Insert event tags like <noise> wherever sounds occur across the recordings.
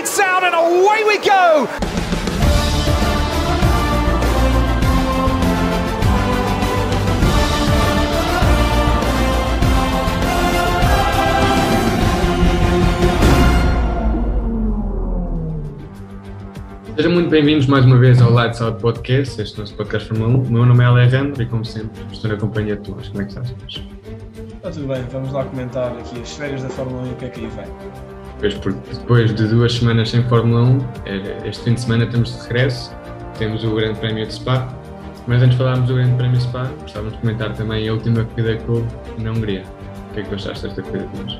lights out, and away we go! Sejam muito bem-vindos mais uma vez ao Lights Out Podcast, este nosso podcast Fórmula 1. O meu nome é Alejandro e, como sempre, estou na companhia de Tomás. Como é que estás, Tomás? Está tudo bem, vamos lá comentar aqui as férias da Fórmula 1 e o que é que aí vem. Pois, porque depois de duas semanas sem Fórmula 1, é, este fim de semana temos de regresso, temos o Grande Prémio de Spa, mas antes de falarmos do Grande Prémio de Spa, gostávamos de comentar também a última corrida que houve na Hungria. O que é que gostaste desta corrida, Tomás?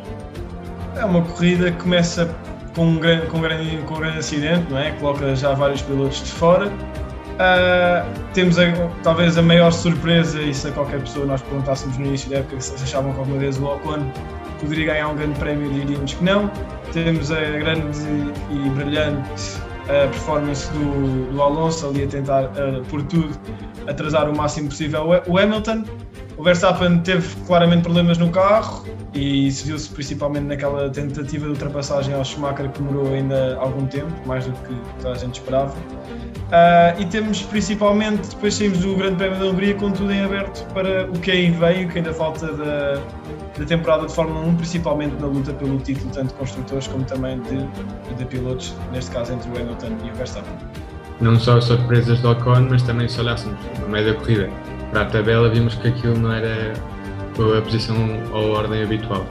É uma corrida que começa com um grande, com um grande, com um grande acidente, não é? Coloca já vários pilotos de fora. Uh, temos a, talvez a maior surpresa, e se a qualquer pessoa nós perguntássemos no início da época se achavam que alguma vez o Ocon poderia ganhar um grande prémio, diríamos que não. Temos a grande e brilhante uh, performance do, do, Alonso ali a tentar, uh, por tudo, atrasar o máximo possível o Hamilton. O Verstappen teve claramente problemas no carro e isso viu-se principalmente naquela tentativa de ultrapassagem ao Schumacher que demorou ainda algum tempo, mais do que toda a gente esperava. Uh, e temos principalmente, depois saímos do Grande Prémio da Hungria com tudo em aberto para o que aí vem, o que ainda falta da, da temporada de Fórmula 1, principalmente na luta pelo título, tanto de construtores como também de, de pilotos, neste caso entre o Hamilton e o Verstappen. Não só as surpresas do Ocon, mas também se olhássemos no meio da corrida para a tabela, vimos que aquilo não era a posição ou a ordem habitual.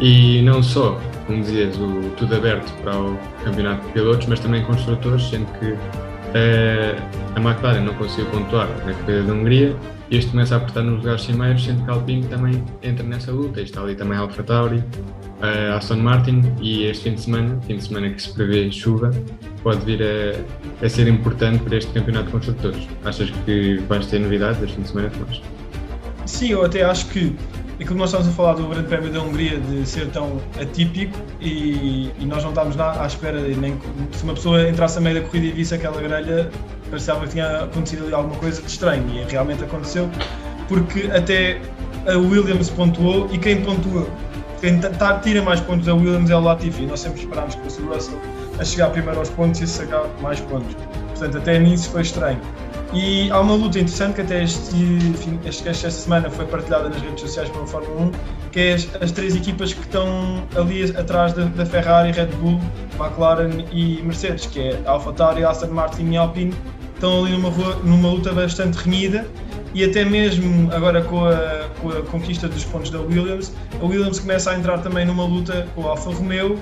E não só, como dizias, o tudo aberto para o campeonato de pilotos, mas também construtores, sendo que a McLaren não conseguiu pontuar na corrida da Hungria e este começa a apertar nos lugares cimeiros, sendo que a Alpine também entra nessa luta. E está ali também a Alfa Tauri, a Aston Martin e este fim de semana, fim de semana que se prevê chuva, pode vir a, a ser importante para este campeonato de construtores. Achas que vais ter novidades este fim de semana, Tomás? Sim, eu até acho que aquilo que nós estamos a falar do Grande Prémio da Hungria de ser tão atípico e, e nós não estávamos à espera, nem se uma pessoa entrasse a meio da corrida e visse aquela grelha, parecia que tinha acontecido ali alguma coisa de estranho e realmente aconteceu, porque até a Williams pontuou e quem pontua, quem tira mais pontos a Williams é o Latifi. Nós sempre esperámos que fosse o Russell a chegar primeiro aos pontos e sacar mais pontos. Portanto, até nisso foi estranho. E há uma luta interessante que até este, este, esta semana foi partilhada nas redes sociais pela Fórmula 1, que é as, as três equipas que estão ali atrás da, da, Ferrari, Red Bull, McLaren e Mercedes, que é AlphaTauri, Aston Martin e Alpine, estão ali numa, numa luta bastante renhida e até mesmo agora com a, com a, conquista dos pontos da Williams, a Williams começa a entrar também numa luta com a Alfa Romeo.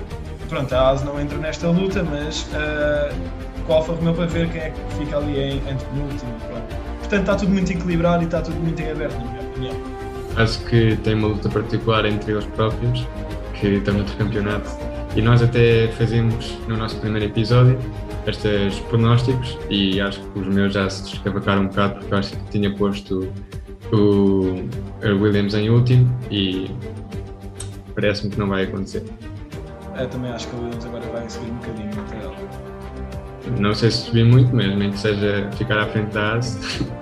Pronto, a AS não entra nesta luta, mas uh, com a Alfa Romeo para ver quem é que fica ali em, entre penúltimo. Portanto, está tudo muito equilibrado e está tudo muito em aberto, na minha opinião. Acho que tem uma luta particular entre eles próprios, que estão no campeonato, e nós até fazemos no nosso primeiro episódio estes pronósticos e acho que os meus já se descavacaram um bocado porque acho que tinha posto o Williams em último e parece-me que não vai acontecer. Eu também acho que o Williams agora vai seguir um bocadinho entre ela. Não sei se subir muito, mas nem que seja ficar à frente da AS. <laughs>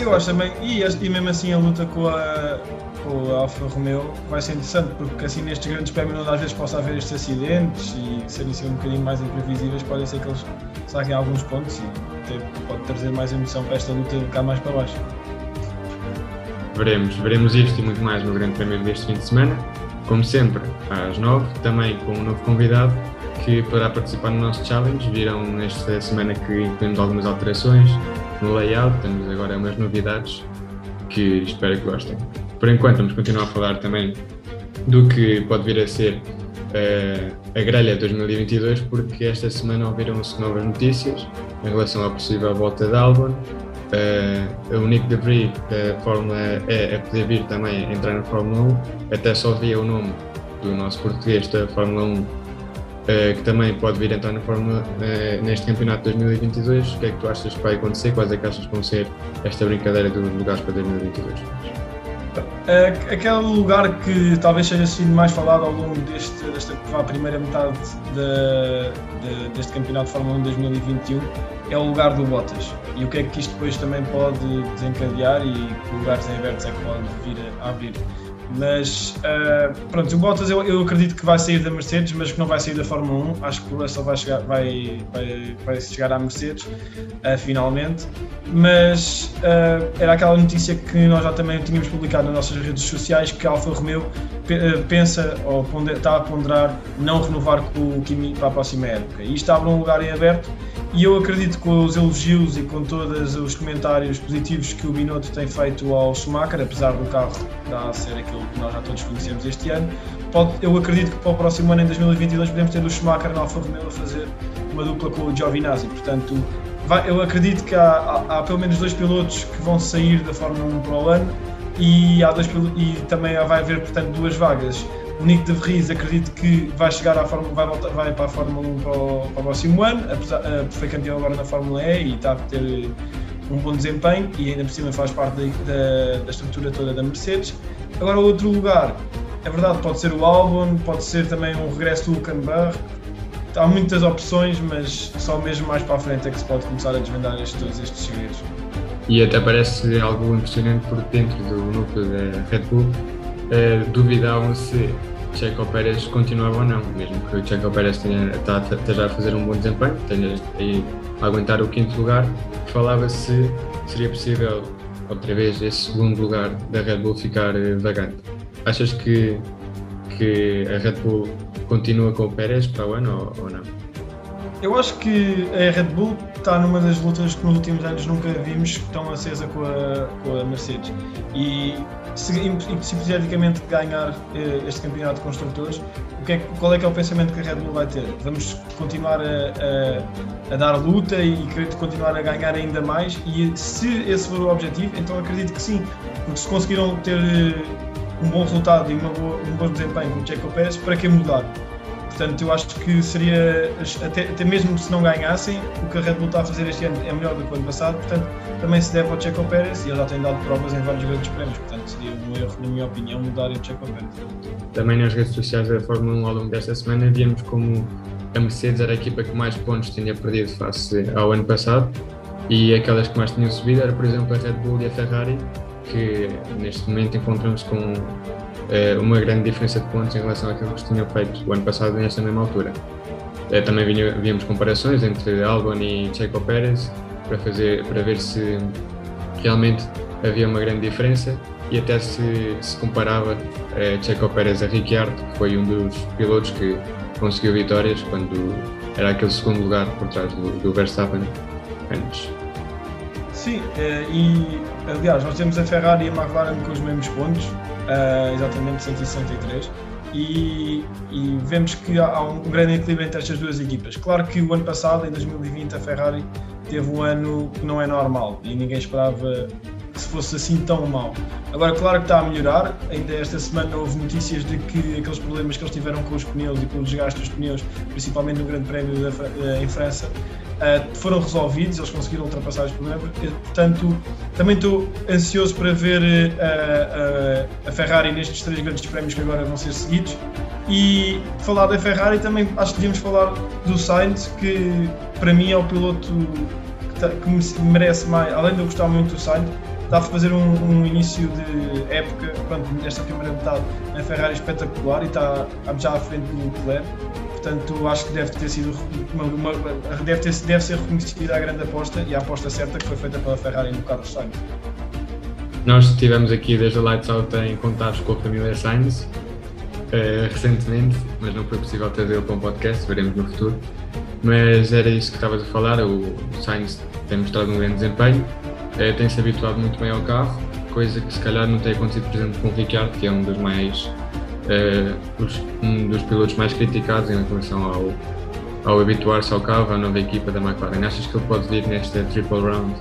Eu acho também, e, e mesmo assim a luta com a, com a Alfa Romeo vai ser interessante, porque assim nestes grandes prémios às vezes possa haver estes acidentes e serem assim um bocadinho mais imprevisíveis, pode ser que eles saquem alguns pontos e pode trazer mais emoção para esta luta cá mais para baixo. Veremos, veremos isto e muito mais no Grande Prémio deste fim de semana. Como sempre, às nove, também com um novo convidado que poderá participar no nosso challenge. Viram nesta semana que incluímos algumas alterações no layout, temos agora umas novidades que espero que gostem. Por enquanto, vamos continuar a falar também do que pode vir a ser uh, a grelha 2022, porque esta semana ouviram-se novas notícias em relação à possível volta de Albon. Uh, o Nick DeVries da Fórmula E a poder vir também entrar na Fórmula 1, até só via o nome do nosso português da Fórmula 1 Uh, que também pode vir a entrar na Fórmula uh, neste campeonato de 2022. O que é que tu achas que vai acontecer? Quais é que achas que vão ser esta brincadeira dos lugares para 2022? Uh, aquele lugar que talvez seja sido mais falado ao longo deste, desta primeira metade de, de, deste campeonato de Fórmula 1 2021 é o lugar do Bottas. E o que é que isto depois também pode desencadear e que lugares em abertos é que pode vir a abrir. Mas uh, pronto, o Bottas eu, eu, acredito que vai sair da Mercedes, mas que não vai sair da Fórmula 1. Acho que o Russell vai chegar, vai, vai, vai chegar à Mercedes uh, finalmente. Mas uh, era aquela notícia que nós já também tínhamos publicado nas nossas redes sociais que a Alfa Romeo pensa ou está a ponderar não renovar com o Kimi para a próxima época. E isto abre um lugar em aberto e eu acredito que com os elogios e com todos os comentários positivos que o Binotto tem feito ao Schumacher, apesar do carro a ser aquilo que nós já todos conhecemos este ano, pode, eu acredito que para o próximo ano, em 2022, podemos ter o Schumacher na Alfa Romeo a fazer uma dupla com o Giovinazzi. Portanto, vai, eu acredito que há, há, há, pelo menos dois pilotos que vão sair da Fórmula 1 para o ano e, há dois, e também vai haver, portanto, duas vagas o Nick de Vries acredito que vai chegar à Fórmula, vai, voltar, vai para a Fórmula 1 para o, para o próximo ano, apesar, uh, foi campeão agora na Fórmula E e está a ter um bom desempenho e ainda por cima faz parte da, da, da estrutura toda da Mercedes. Agora outro lugar, é verdade, pode ser o Albon, pode ser também um regresso do Hülkenberg. Há muitas opções, mas só mesmo mais para a frente é que se pode começar a desvendar estes, todos estes segredos. E até parece algo impressionante porque dentro do núcleo da Red Bull uh, duvidavam se Checo Pérez continuava ou não, mesmo que o Checo Pérez tá, esteja a fazer um bom desempenho, tenha a aguentar o quinto lugar, falava se seria possível outra vez esse segundo lugar da Red Bull ficar uh, vagante. Achas que, que a Red Bull continua com o Pérez para o ano ou, ou não? Eu acho que a Red Bull está numa das lutas que nos últimos anos nunca vimos tão acesa com a, com a Mercedes. E se, hipoteticamente ganhar eh, este campeonato de construtores, o que é, qual é que é o pensamento que a Red Bull vai ter? Vamos continuar a, a, a, dar luta e querer continuar a ganhar ainda mais? E se esse for o objetivo, então acredito que sim, porque se conseguiram ter eh, um bom resultado e boa, um bom desempenho com o Checo Pérez, para que mudar? Portanto, eu acho que seria, até, até, mesmo se não ganhassem, o que a Red Bull está a fazer este ano é melhor do que o ano passado, portanto, também se deve ao Checo Pérez e ele já tem dado provas em vários grandes prémios, portanto, seria um erro, na minha opinião, mudarem o Checo Pérez. Também nas redes sociais da Fórmula 1 ao longo desta semana víamos como a Mercedes era a equipa que mais pontos tinha perdido face ao ano passado. E aquelas que mais tinham subido era, por exemplo, a Red Bull e a Ferrari, que neste momento encontramos com eh, uma grande diferença de pontos em relação àquilo que se tinha feito o ano passado nesta mesma altura. Eh, também víamos comparações entre Albon e Checo Pérez para, fazer, para ver se realmente havia uma grande diferença e até se, se comparava eh, Checo Pérez a Ricciardo, que foi um dos pilotos que conseguiu vitórias quando era aquele segundo lugar por trás do, do Verstappen antes. Sim, e aliás, nós temos a Ferrari e a McLaren com os mesmos pontos, uh, exatamente 163, e, e, vemos que há um grande equilíbrio entre estas duas equipas. Claro que o ano passado, em 2020, a Ferrari teve um ano que não é normal e ninguém esperava que se fosse assim tão mal. Agora, claro que está a melhorar. Ainda esta semana houve notícias de que aqueles problemas que eles tiveram com os pneus e com o desgaste dos pneus, principalmente no Grande Prémio da, eh, em França, uh, foram resolvidos. Eles conseguiram ultrapassar os problemas. Portanto, também estou ansioso para ver uh, uh, a Ferrari nestes três grandes prémios que agora vão ser seguidos. E falar da Ferrari também acho que devíamos falar do Sainz, que para mim é o piloto que, tá, que merece mais, além de eu gostar muito do Sainz, está a fazer um, um, início de época, pronto, nesta primeira metade, na Ferrari espetacular e está já à frente do Leclerc. Portanto, acho que deve ter sido uma, uma, deve, ter, deve ser reconhecida a grande aposta e a aposta certa que foi feita pela Ferrari no Carlos Sainz. Nós estivemos aqui desde a Lights Out em contatos com a família Sainz uh, recentemente, mas não foi possível trazê-lo para um podcast, veremos no futuro. Mas era isso que estavas a falar, o Sainz tem mostrado um grande desempenho, é, tem se habituado muito bem ao carro, coisa que se calhar não tem acontecido, por exemplo, com o Ricciardo, que é um dos mais é, um dos pilotos mais criticados em relação ao, ao habituar-se ao carro, à nova equipa da McLaren. Achas que ele pode vir nesta triple round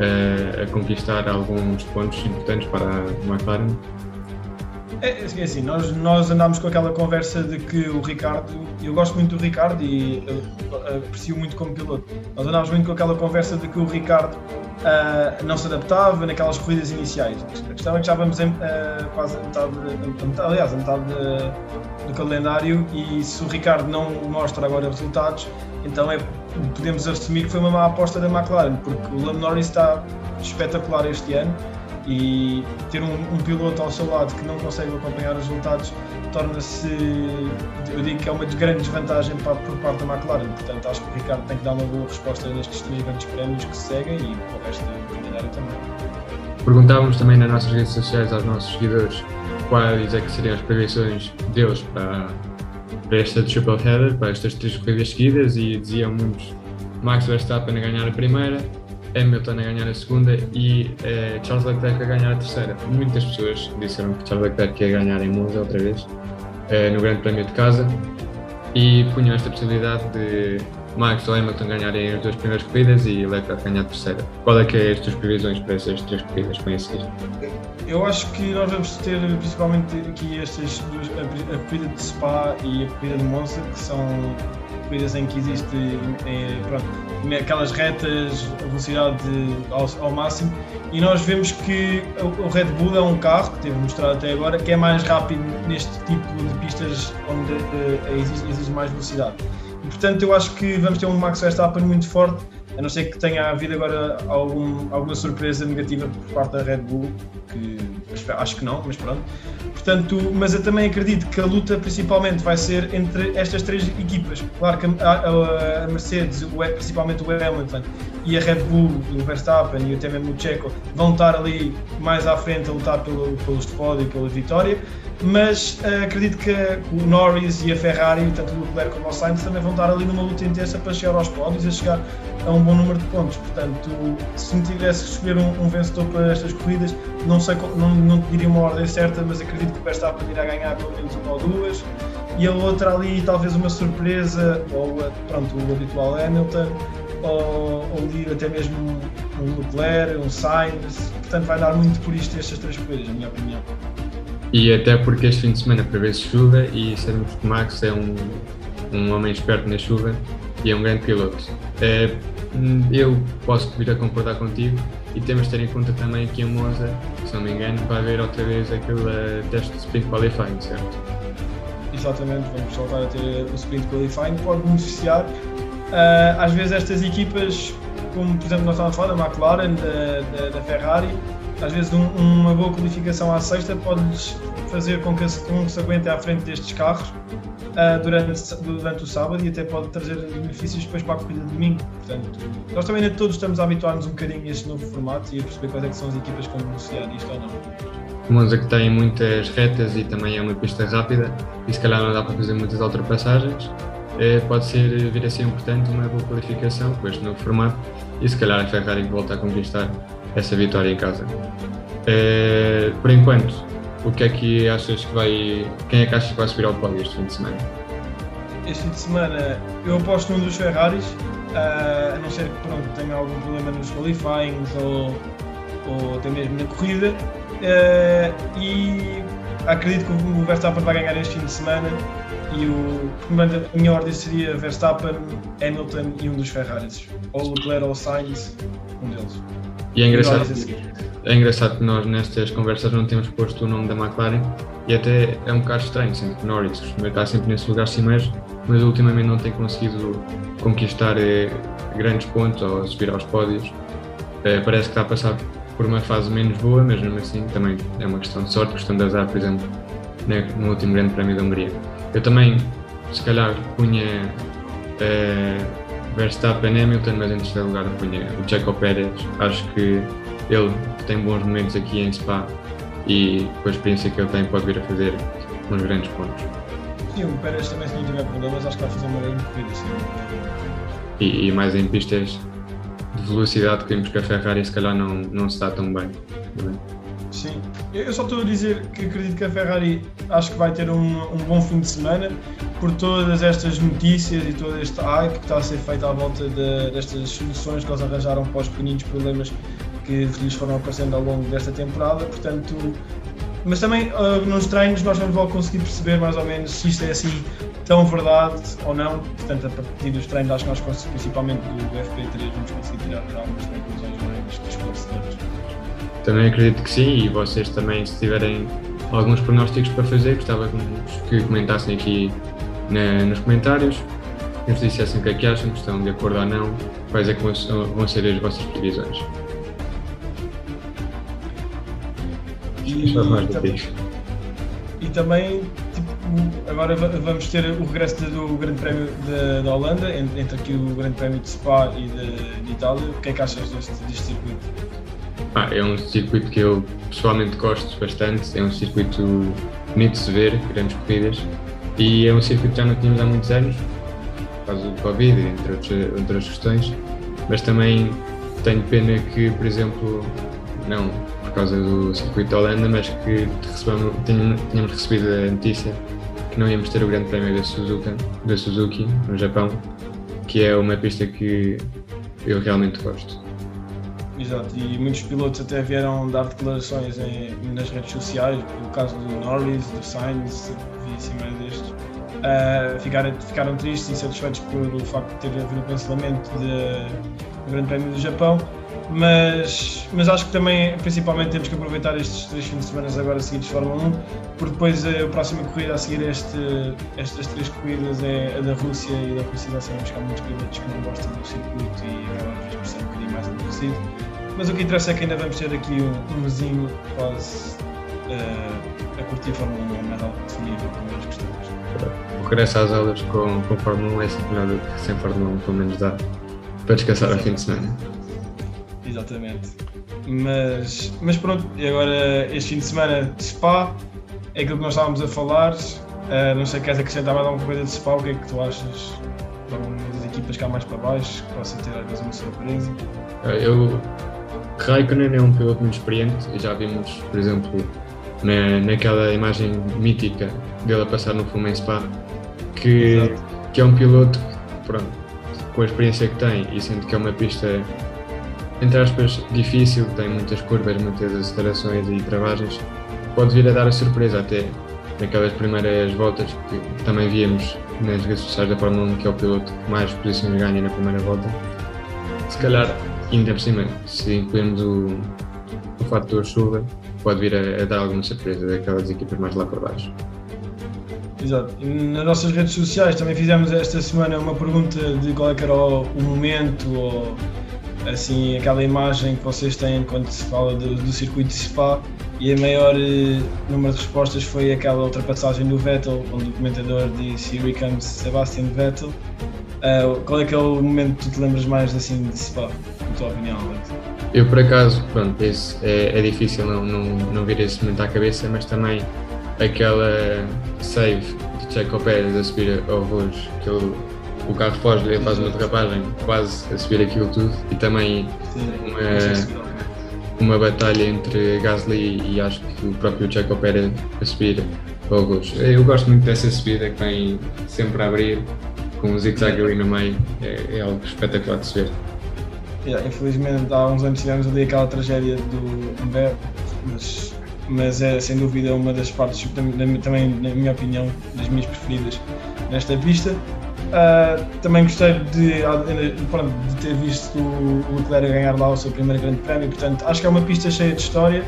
é, a conquistar alguns pontos importantes para a McLaren? É, é assim, nós, nós andámos com aquela conversa de que o Ricardo, eu gosto muito do Ricardo e aprecio muito como piloto, nós andámos muito com aquela conversa de que o Ricardo uh, não se adaptava naquelas corridas iniciais. A questão é que já vamos em, uh, quase a metade, aliás, a metade de, do calendário e se o Ricardo não mostra agora resultados, então é, podemos assumir que foi uma má aposta da McLaren, porque o Lando Norris está espetacular este ano E ter um, um, piloto ao seu lado que não consegue acompanhar os resultados torna-se, eu digo que é uma grande desvantagem para, por parte da McLaren. Portanto, acho que o Ricardo tem que dar uma boa resposta nestes três grandes prémios que se seguem e para o resto da calendário também. Perguntávamos também nas nossas redes sociais aos nossos seguidores quais é que seriam as previsões deles para, para esta triple header, para estas três corridas seguidas e diziam muitos Max Verstappen a ganhar a primeira, Hamilton a ganhar a segunda e eh, Charles Leclerc a ganhar a terceira. Muitas pessoas disseram que Charles Leclerc ia ganhar em Monza outra vez, eh, no Grande Prémio de Casa, e punham esta possibilidade de Max ou Hamilton ganharem as duas primeiras corridas e Leclerc ganhar a terceira. Qual é que é as tuas previsões para essas três corridas que? Eu acho que nós vamos ter principalmente aqui estas duas, a, a corrida de Spa e a corrida de Monza, que são corridas em que existe é, pronto, aquelas retas, a velocidade ao, ao, máximo, e nós vemos que o Red Bull é um carro, que teve mostrado até agora, que é mais rápido neste tipo de pistas onde uh, existe, existe mais velocidade. E, portanto, eu acho que vamos ter um Max Verstappen muito forte a não ser que tenha havido agora algum, alguma surpresa negativa por parte da Red Bull, que acho que não, mas pronto. Portanto, mas eu também acredito que a luta principalmente vai ser entre estas três equipas. Claro que a, a, Mercedes, o, principalmente o Hamilton e a Red Bull, o Verstappen e até mesmo o Checo vão estar ali mais à frente a lutar pelo, pelos pódio e pela vitória mas uh, acredito que o Norris e a Ferrari, tanto o Leclerc como o Sainz, também vão estar ali numa luta intensa para chegar aos pódios e chegar a um bom número de pontos. Portanto, se me tivesse que escolher um, um, vencedor para estas corridas, não sei, não, não diria uma ordem certa, mas acredito que o Verstappen irá ganhar pelo menos uma ou duas e a outra ali talvez uma surpresa, ou pronto, o habitual Hamilton, ou, ou até mesmo um Leclerc, um Sainz, portanto vai dar muito por isto estas três corridas, na minha opinião. E até porque este fim de semana prevê-se chuva e sabemos que Max é um, um homem esperto na chuva e é um grande piloto. É, eu posso vir a concordar contigo e temos de ter em conta também que em Monza, se não me engano, vai haver outra vez aquele uh, teste de sprint qualifying, certo? Exatamente, vamos voltar a ter o sprint qualifying, pode beneficiar. Uh, às vezes estas equipas, como por exemplo nós estávamos a falar da McLaren, da, da, da Ferrari, às vezes um, uma boa qualificação à sexta pode-lhes fazer com que, que se aguente à frente destes carros uh, durante, durante o sábado e até pode trazer benefícios depois para a corrida de domingo. Portanto, nós também todos estamos a habituar-nos um bocadinho a este novo formato e a perceber quais é são as equipas que vão beneficiar isto ou não. Monza que tem muitas retas e também é uma pista rápida e se calhar não dá para fazer muitas ultrapassagens. É, pode ser vir a ser importante uma boa qualificação com este novo formato e se calhar a Ferrari volta a conquistar essa vitória em casa. É, por enquanto, o que é que achas que vai. Quem é que achas que vai subir ao pódio este fim de semana? Este fim de semana eu aposto num dos Ferraris, uh, a não ser que pronto, tenha algum problema nos qualifyings ou, ou até mesmo na corrida. Uh, e acredito que o Verstappen vai ganhar este fim de semana e o, a minha ordem seria Verstappen, Hamilton e um dos Ferraris, ou Leclerc ou Sainz, um deles. E é engraçado, é engraçado que nós nestas conversas não temos posto o nome da McLaren e até é um bocado estranho, que Norris costuma estar sempre nesse lugar cimeiro, mas ultimamente não tem conseguido conquistar eh, grandes pontos ou subir aos pódios. Eh, parece que está a passar por uma fase menos boa, mas mesmo assim também é uma questão de sorte, questão de azar, por exemplo, né, no último Grande Prémio da Hungria. Eu também, se calhar, punha. Eh, Verstappen Hamilton, mas em terceiro lugar punha o Checo Pérez. Acho que ele tem bons momentos aqui em Spa e com a experiência que ele tem pode vir a fazer uns grandes pontos. Sim, o Pérez também se não tiver problemas acho que vai fazer uma grande corrida. E, e, mais em pistas velocidade que vimos que a Ferrari se calhar não, não dá tão bem. É? Sim, eu só estou a dizer que acredito que a Ferrari acho que vai ter um, um bom fim de semana por todas estas notícias e todo este hype que está a ser feito à volta de, destas soluções que eles arranjaram para os pequeninos problemas que lhes foram aparecendo ao longo desta temporada. Portanto, mas também uh, nos treinos nós vamos logo conseguir perceber mais ou menos se isto é assim tão verdade ou não. Portanto, a partir dos treinos, acho que nós, principalmente do FP3, vamos conseguir tirar algumas conclusões mais esclarecedoras. Também acredito que sim, e vocês também, se tiverem alguns prognósticos para fazer, gostava que comentassem aqui na, nos comentários, que nos dissessem o que é que acham, que estão de acordo ou não, quais é que vão ser as vossas previsões. E, também, tipo, agora vamos ter o regresso do Grande Prémio da, Holanda, entre aqui o Grande Prémio de Spa e de, de Itália. O que é que achas deste, deste circuito? Ah, é um circuito que eu pessoalmente gosto bastante, é um circuito bonito de se ver, grandes corridas, e é um circuito que já não tínhamos há muitos anos, por causa do Covid, entre outras, outras questões, mas também tenho pena que, por exemplo, não por causa do circuito da Holanda, mas que tínhamos recebido a notícia que não íamos ter o Grande Prémio da Suzuki, da Suzuki no Japão, que é uma pista que eu realmente gosto. Exato, e muitos pilotos até vieram dar declarações em, nas redes sociais, no caso do Norris, do Sainz, vi assim meio destes, uh, ficaram, ficaram tristes e insatisfeitos pelo facto de ter havido o cancelamento do Grande Prémio do Japão, mas, mas acho que também, principalmente, temos que aproveitar estes três fins de semana agora seguidos de Fórmula 1, porque depois a próxima corrida a seguir este, estas três corridas é a da Rússia e da Rússia já sabemos muitos pilotos que não gostam do circuito e acabam por ser um bocadinho mais aborrecido. Mas o que interessa é que ainda vamos ter aqui um, um quase uh, a curtir a Fórmula 1 mais alto nível, como nós gostamos. Regresso às aulas com, com Fórmula 1 é sempre melhor do que sem Fórmula 1, pelo menos dá para descansar ao fim de semana. Exatamente. Mas, mas pronto, e agora este fim de semana de Spa é aquilo que nós estávamos a falar. Uh, não sei, queres acrescentar mais alguma coisa de Spa? O que é que tu achas? Para algumas das equipas cá mais para baixo, que possa ter às vezes uma surpresa? Eu, Raikkonen é um piloto muito experiente e já vimos, por exemplo, na, naquela imagem mítica dele a passar no Fumem Spa, que, que é um piloto pronto, com a experiência que tem e sendo que é uma pista entre aspas, difícil, tem muitas curvas, muitas acelerações e travagens, pode vir a dar a surpresa até naquelas primeiras voltas que também víamos nas redes sociais da Fórmula 1 que é o piloto que mais posições ganha na primeira volta. Se calhar, ainda por cima, se incluirmos o, o fator chuva, pode vir a, a dar alguma surpresa daquelas equipas mais lá para baixo. Exato. Nas nossas redes sociais também fizemos esta semana uma pergunta de qual é que era o, o momento ou assim aquela imagem que vocês têm quando se fala do, do circuito de Spa e a maior eh, número de respostas foi aquela ultrapassagem do Vettel, onde o comentador disse Here comes Sebastian Vettel. Uh, qual é que é o momento que tu te lembras mais assim de Spa, na tua opinião, Alex? Eu por acaso, pronto, esse é, é difícil não, não, não vir esse momento à cabeça, mas também aquela save de Checo Pérez a subir ao Rouge, que ele o carro foge, ele faz uma derrapagem quase a subir aquilo tudo e também uma, uma batalha entre Gasly e acho que o próprio Checo Pérez a subir Logos. Eu gosto muito dessa subida que vem sempre a abrir com o zig-zag ali no meio, é, é, algo espetacular de se ver. Yeah, infelizmente há uns anos tivemos ali aquela tragédia do Humberto, mas, mas é sem dúvida uma das partes também, na minha opinião, das minhas preferidas nesta pista. Uh, também gostei de, pronto, de, ter visto o Leclerc ganhar lá o seu primeiro grande prémio, portanto acho que é uma pista cheia de história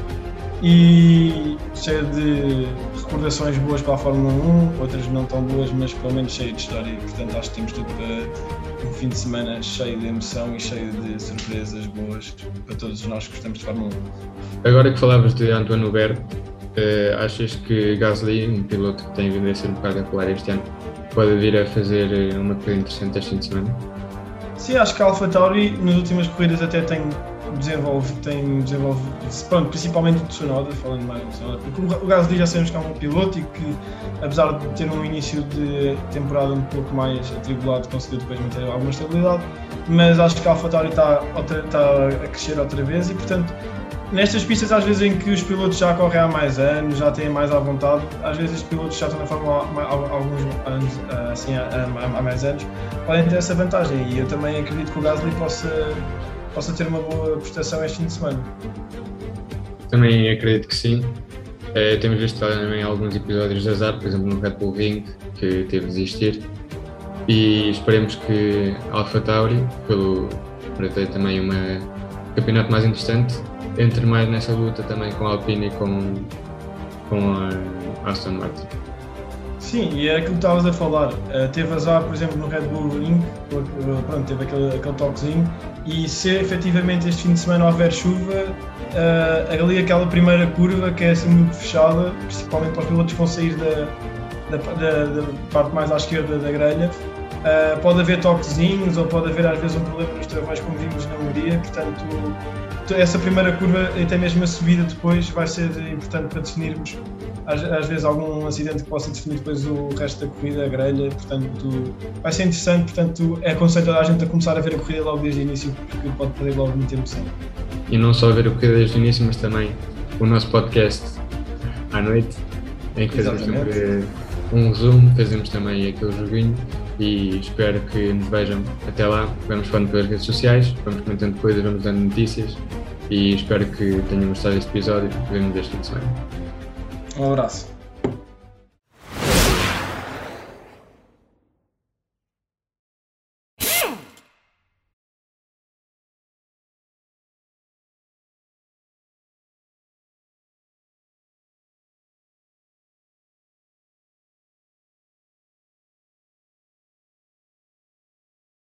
e cheia de recordações boas para a Fórmula 1, outras não tão boas, mas pelo menos cheia de história portanto acho que temos tudo para um fim de semana cheio de emoção e cheio de surpresas boas para todos nós que gostamos de Fórmula 1. Agora que falavas de Antoine Hubert, uh, achas que Gasly, um piloto que tem vindo a ser um bocado a este ano, pode vir a fazer eh, uma corrida interessante este fim de semana? Sim, acho que a AlphaTauri nas últimas corridas até tem desenvolve, tem desenvolve, pronto, principalmente o Tsunoda, falando mais do Tsunoda, porque o Gasly já sabemos que é um piloto e que, apesar de ter um início de temporada um pouco mais atribulado, conseguiu depois manter alguma estabilidade, mas acho que a AlphaTauri está, está a crescer outra vez e, portanto, nestas pistas, às vezes em que os pilotos já correm há mais anos, já têm mais à vontade, às vezes os pilotos já estão na Fórmula há alguns anos, ah, assim, há, há, mais anos, podem ter essa vantagem. E eu também acredito que o Gasly possa, possa ter uma boa prestação este fim de semana. Também acredito que sim. É, temos visto também alguns episódios de azar, por exemplo no Red Bull Ring, que teve de desistir. E esperemos que a AlphaTauri, pelo, para ter também uma campeonato mais interessante, entre mais nessa luta também com a Alpine e com, com a Aston Martin. Sim, e é aquilo que estavas a falar. Uh, teve azar, por exemplo, no Red Bull Ring, pronto, teve aquele, aquele toquezinho, e se efetivamente este fim de semana houver chuva, uh, ali aquela primeira curva que é assim muito fechada, principalmente para os pilotos que vão sair da, da, da, da parte mais à esquerda da grelha, uh, pode haver toquezinhos ou pode haver às vezes um problema nos travões, como vimos na Hungria, portanto essa primeira curva e até mesmo a subida depois vai ser importante para definirmos às, às, vezes algum acidente que possa definir depois o resto da corrida, a grelha, portanto vai ser interessante, portanto é aconselho a gente a começar a ver a corrida logo desde o início, porque pode perder logo muito tempo sem. E não só ver a corrida desde o início, mas também o nosso podcast à noite, em que fazemos sempre um resumo, fazemos também aquele joguinho e espero que nos vejam até lá. Vamos falando pelas redes sociais, vamos comentando coisas, vamos dando notícias e espero que tenham gostado deste episódio. Vemo-nos de semana. Um abraço.